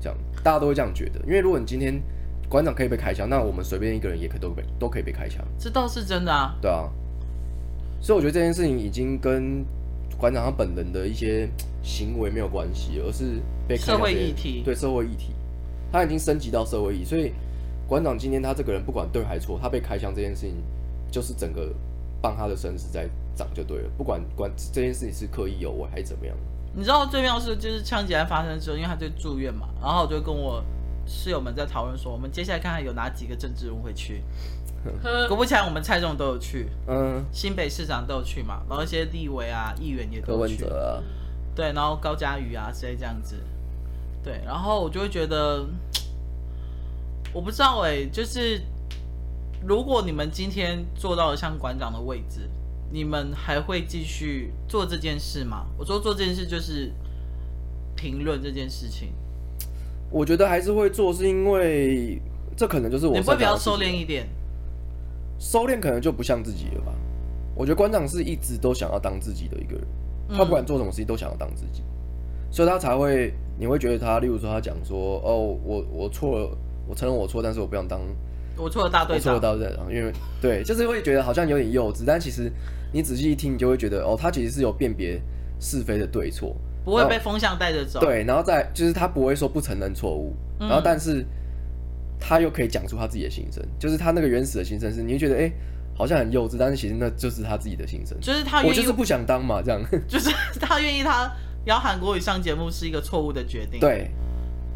这样大家都会这样觉得。因为如果你今天馆长可以被开枪，那我们随便一个人也可以都被都可以被开枪。这倒是真的啊。对啊。所以我觉得这件事情已经跟馆长他本人的一些行为没有关系，而是被社会议题。对社会议题，他已经升级到社会议题。所以馆长今天他这个人不管对还错，他被开枪这件事情，就是整个帮他的声势在涨就对了。不管管这件事情是刻意有为还是怎么样。你知道最妙是就是枪击案发生之后，因为他就住院嘛，然后我就跟我室友们在讨论说，我们接下来看看有哪几个政治人物会去。果不其然，我们蔡总都有去，嗯，新北市长都有去嘛，然后一些立委啊、议员也都有去，啊、对，然后高佳瑜啊，之类这样子，对，然后我就会觉得，我不知道哎、欸，就是如果你们今天做到了像馆长的位置，你们还会继续做这件事吗？我说做这件事就是评论这件事情，我觉得还是会做，是因为这可能就是我，你会比较收敛一点。收敛可能就不像自己了吧？我觉得馆长是一直都想要当自己的一个人，他不管做什么事情都想要当自己，所以他才会，你会觉得他，例如说他讲说，哦，我我错了，我承认我错，但是我不想当，我错了大队长，我错了大队长，因为对，就是会觉得好像有点幼稚，但其实你仔细一听，你就会觉得，哦，他其实是有辨别是非的对错，不会被风向带着走，对，然后再就是他不会说不承认错误，然后但是他又可以讲出他自己的心声，就是他那个原始的心声是，你会觉得，哎。好像很幼稚，但是其实那就是他自己的心声。就是他，我就是不想当嘛，这样。就是他愿意，他邀韩国语上节目是一个错误的决定。对。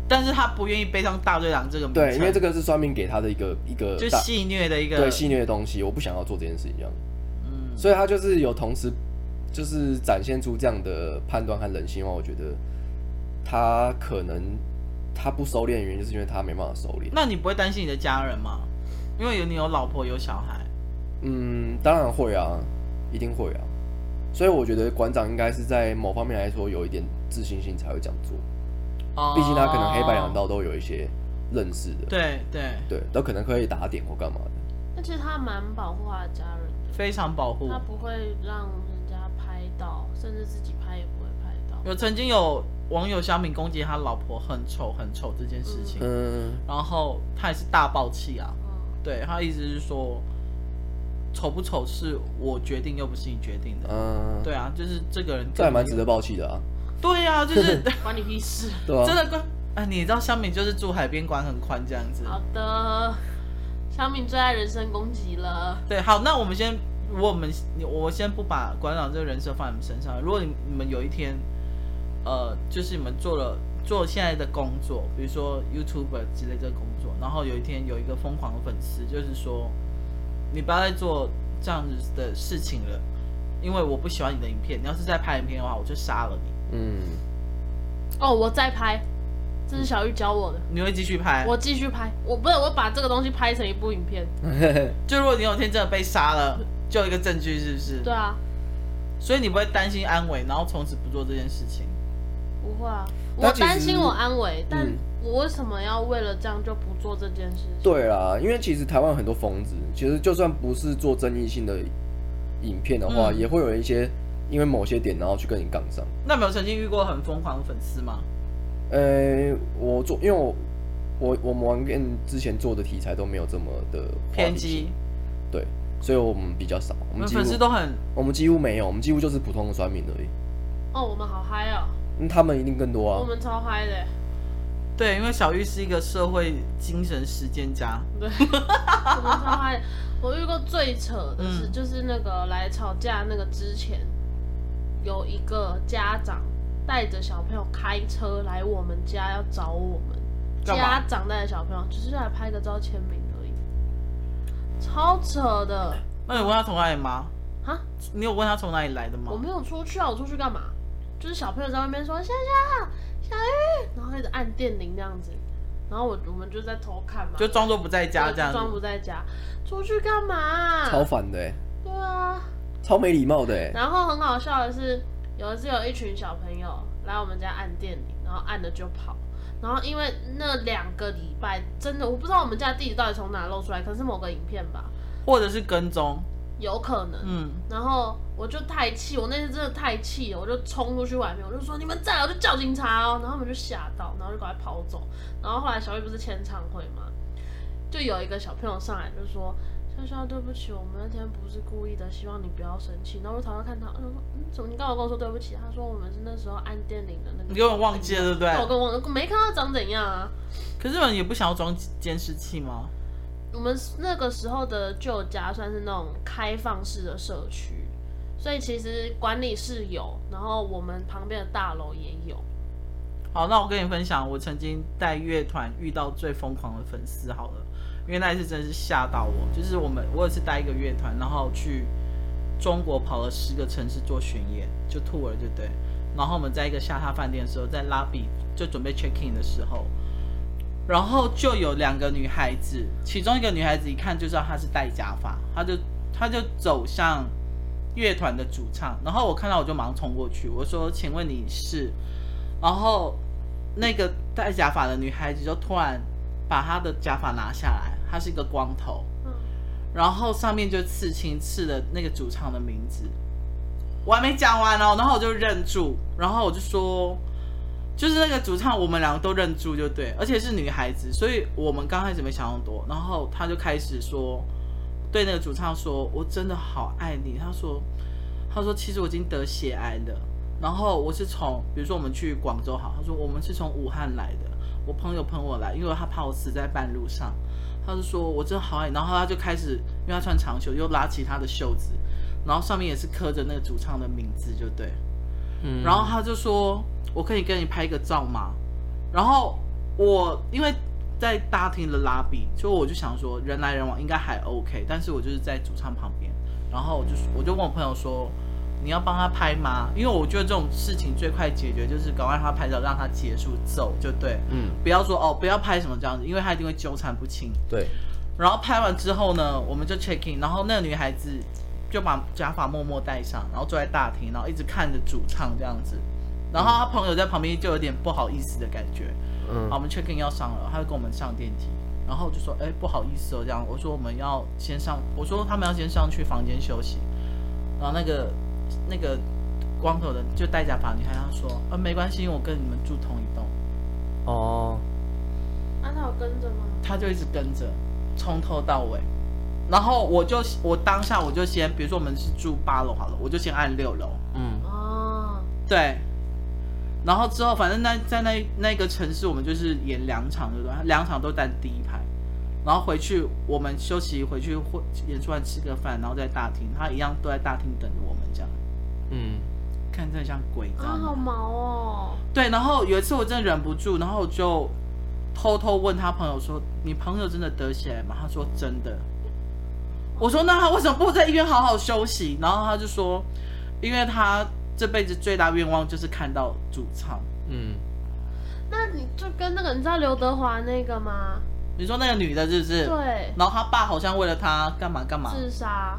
但是他不愿意背上大队长这个名。对，因为这个是算命给他的一个一个。就戏虐的一个。对，戏虐的东西，我不想要做这件事情，这样。嗯。所以他就是有同时，就是展现出这样的判断和人性的话，我觉得他可能他不收敛的原因，就是因为他没办法收敛。那你不会担心你的家人吗？因为有你有老婆有小孩。嗯，当然会啊，一定会啊，所以我觉得馆长应该是在某方面来说有一点自信心才会这样做。哦，毕竟他可能黑白两道都有一些认识的，对对。对，都可能可以打点或干嘛的。而且他蛮保护他的家人的，非常保护，他不会让人家拍到，甚至自己拍也不会拍到。有曾经有网友小敏攻击他老婆很丑很丑这件事情，嗯，然后他也是大爆气啊，嗯，对他意思是说。丑不丑是我决定，又不是你决定的。嗯，对啊，就是这个人，这还蛮值得抱气的啊。对啊，就是 关你屁事。对啊，真的关。哎，你知道香敏就是住海边，管很宽这样子。好的，香敏最爱人身攻击了。对，好，那我们先，我们我先不把馆长这个人设放在你们身上。如果你你们有一天，呃，就是你们做了做现在的工作，比如说 YouTuber 之类的工作，然后有一天有一个疯狂的粉丝，就是说。你不要再做这样子的事情了，因为我不喜欢你的影片。你要是再拍影片的话，我就杀了你。嗯。哦，我再拍，这是小玉教我的。你会继续拍？我继续拍。我不是，我把这个东西拍成一部影片。就如果你有天真的被杀了，就有一个证据，是不是？对啊。所以你不会担心安危，然后从此不做这件事情？不会啊，我担心我安危，但。嗯我为什么要为了这样就不做这件事情？对啦，因为其实台湾很多疯子，其实就算不是做争议性的影片的话，嗯、也会有一些因为某些点然后去跟你杠上。那没有曾经遇过很疯狂的粉丝吗？呃、欸，我做，因为我我我们玩 game 之前做的题材都没有这么的偏激，对，所以我们比较少。我们粉丝都很，我们几乎没有，我们几乎就是普通的酸民而已。哦，我们好嗨啊！嗯，他们一定更多啊。我们超嗨的。对，因为小玉是一个社会精神实践家。对，我们超嗨。我遇过最扯的是，就是那个来吵架那个之前，有一个家长带着小朋友开车来我们家要找我们。家长带着小朋友，只是来拍个照签名而已，超扯的。那你问他从哪里吗？啊？你有问他从哪里来的吗？我没有出去啊，我出去干嘛？就是小朋友在外面说：“夏夏。”小玉，然后一直按电铃这样子，然后我我们就在偷看嘛，就装作不在家这样，装不在家，出去干嘛？超烦的，对啊，超没礼貌的。然后很好笑的是，有一次有一群小朋友来我们家按电铃，然后按了就跑，然后因为那两个礼拜真的我不知道我们家地址到底从哪露出来，可能是某个影片吧，或者是跟踪。有可能，嗯，然后我就太气，我那天真的太气了，我就冲出去外面，我就说你们在，我就叫警察哦，然后他们就吓到，然后就赶快跑走，然后后来小玉不是签唱会嘛，就有一个小朋友上来就说，潇潇对不起，我们那天不是故意的，希望你不要生气，然后我就跑过看他，他说嗯，怎么？你刚好跟我说对不起？他说我们是那时候按电铃的那个，你根本忘记了对不对？我跟我没看到长怎样啊，可是你们也不想要装监视器吗？我们那个时候的旧家算是那种开放式的社区，所以其实管理室有，然后我们旁边的大楼也有。好，那我跟你分享，我曾经带乐团遇到最疯狂的粉丝。好了，因为那一次真是吓到我，就是我们我也是带一个乐团，然后去中国跑了十个城市做巡演，就 tour 了，对不对？然后我们在一个下榻饭店的时候，在 lobby 就准备 check in 的时候。然后就有两个女孩子，其中一个女孩子一看就知道她是戴假发，她就她就走向乐团的主唱，然后我看到我就忙冲过去，我说：“请问你是？”然后那个戴假发的女孩子就突然把她的假发拿下来，她是一个光头，然后上面就刺青刺了那个主唱的名字，我还没讲完哦，然后我就认住，然后我就说，就是那个主唱，我们两个都认住就对，而且是女孩子，所以我们刚开始没想那么多，然后他就开始说，对那个主唱说，我真的好爱你。他说，他说其实我已经得血癌了，然后我是从，比如说我们去广州好，他说我们是从武汉来的，我朋友朋友来，因为他怕我死在半路上，他就说我真的好爱你，然后他就开始，因为他穿长袖，又拉起他的袖子。然后上面也是刻着那个主唱的名字，就对。嗯。然后他就说：“我可以跟你拍个照吗？”然后我因为在大厅的拉比，所以我就想说人来人往应该还 OK。但是我就是在主唱旁边，然后我就我就问我朋友说：“你要帮他拍吗？”因为我觉得这种事情最快解决就是赶快让他拍照，让他结束走就对。嗯。不要说哦，不要拍什么这样子，因为他一定会纠缠不清。对。然后拍完之后呢，我们就 check in，然后那个女孩子。就把假发默默戴上，然后坐在大厅，然后一直看着主唱这样子。然后他朋友在旁边就有点不好意思的感觉。嗯，好，我们 check in 要上了，他就跟我们上电梯，然后就说：“哎，不好意思哦，这样。”我说：“我们要先上，我说他们要先上去房间休息。”然后那个那个光头的就戴假发女孩他说：“呃，没关系，因为我跟你们住同一栋。”哦，那他有跟着吗？他就一直跟着，从头到尾。然后我就我当下我就先，比如说我们是住八楼好了，我就先按六楼。嗯哦，对。然后之后反正那在那那个城市，我们就是演两场，对不对？两场都在第一排。然后回去我们休息回去会演出完吃个饭，然后在大厅，他一样都在大厅等着我们这样。嗯，看着像鬼这样。啊，好毛哦。对，然后有一次我真的忍不住，然后我就偷偷问他朋友说：“你朋友真的得血吗？”他说：“真的。”我说，那他为什么不在医院好好休息？然后他就说，因为他这辈子最大愿望就是看到主唱。嗯，那你就跟那个你知道刘德华那个吗？你说那个女的，是不是？对。然后他爸好像为了他干嘛干嘛？自杀。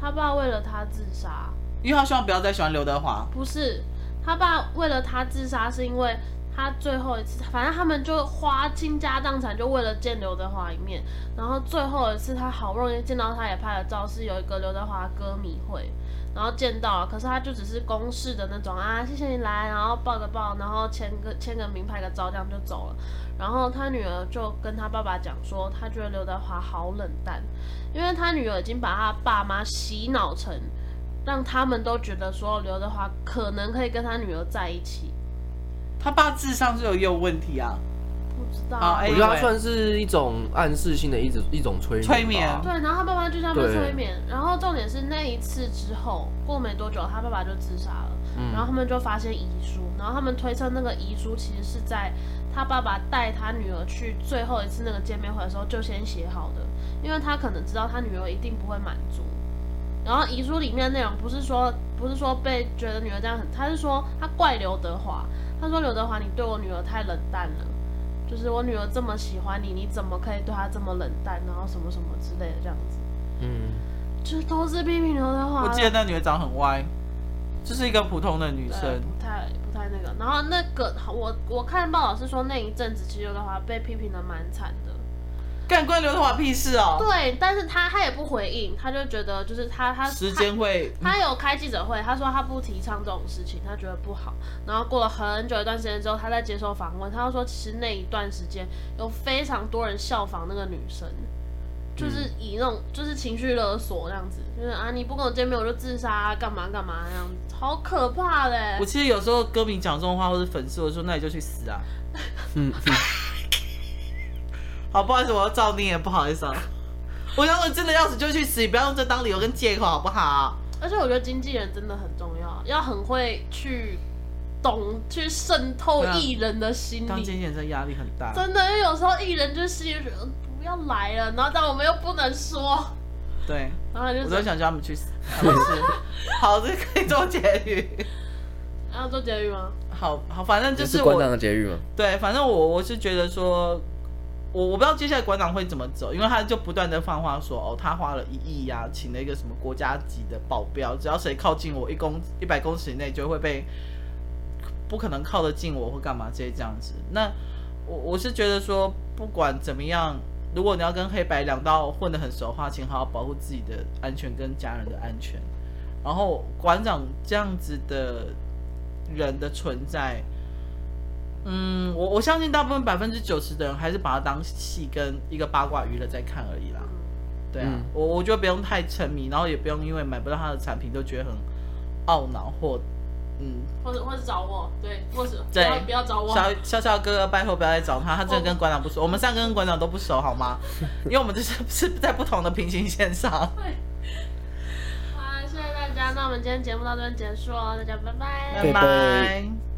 他爸为了他自杀，因为他希望不要再喜欢刘德华。不是，他爸为了他自杀是因为。他最后一次，反正他们就花倾家荡产，就为了见刘德华一面。然后最后一次，他好不容易见到他，也拍了照，是有一个刘德华歌迷会，然后见到。可是他就只是公事的那种啊，谢谢你来，然后抱个抱，然后签个签个名，拍个照，这样就走了。然后他女儿就跟他爸爸讲说，他觉得刘德华好冷淡，因为他女儿已经把他爸妈洗脑成，让他们都觉得说刘德华可能可以跟他女儿在一起。他爸智商是有有问题啊？不知道。啊，我觉得他算是一种暗示性的一种一种催眠。催眠。对，然后他爸爸就像被催眠，然后重点是那一次之后过没多久，他爸爸就自杀了。嗯。然后他们就发现遗书，然后他们推测那个遗书其实是在他爸爸带他女儿去最后一次那个见面会的时候就先写好的，因为他可能知道他女儿一定不会满足。然后遗书里面的内容不是说不是说被觉得女儿这样很，他是说他怪刘德华。他说：“刘德华，你对我女儿太冷淡了，就是我女儿这么喜欢你，你怎么可以对她这么冷淡？然后什么什么之类的这样子，嗯，就都是批评刘德华。我记得那女儿长很歪，就是一个普通的女生，不太不太那个。然后那个我我看报道是说那一阵子其实刘德华被批评的蛮惨的。”干关刘德华屁事哦！对，但是他他也不回应，他就觉得就是他他时间会他，他有开记者会，他说他不提倡这种事情，他觉得不好。然后过了很久一段时间之后，他在接受访问，他就说其实那一段时间有非常多人效仿那个女生，就是以那种就是情绪勒索这样子，就是啊你不跟我见面我就自杀啊，干嘛干嘛那样子，好可怕嘞！我其实有时候歌迷讲这种话，或者粉丝我说那你就去死啊！嗯。好，不好意思，我要照你也不好意思啊。我要是真的要死就去死，你不要用这当理由跟借口，好不好？而且我觉得经纪人真的很重要，要很会去懂去渗透艺人的心理。当经纪人真的压力很大，真的，因为有时候艺人就是觉得不要来了，然后但我们又不能说。对，然后就我都想叫他们去死。好，这可以做结语。要做结语吗？好好，反正就是馆长的结语吗？对，反正我我是觉得说。我我不知道接下来馆长会怎么走，因为他就不断的放话说，哦，他花了一亿呀，请了一个什么国家级的保镖，只要谁靠近我一公一百公尺以内，就会被不可能靠得近我或干嘛这些这样子。那我我是觉得说，不管怎么样，如果你要跟黑白两道混得很熟的话，请好好保护自己的安全跟家人的安全。然后馆长这样子的人的存在，嗯，我我相信大部分百分之九十的人还是把它当戏跟一个八卦娱乐在看而已啦。对啊，嗯、我我觉得不用太沉迷，然后也不用因为买不到他的产品就觉得很懊恼或。嗯，或者或者找我，对，或者不要对不要找我。小小小哥哥，拜托不要再找他，他真的跟馆长不熟。我们三个跟馆长都不熟，好吗？因为我们这是是在不同的平行线上。对。好，谢谢大家，那我们今天节目到这边结束哦，大家拜拜，拜拜。拜拜。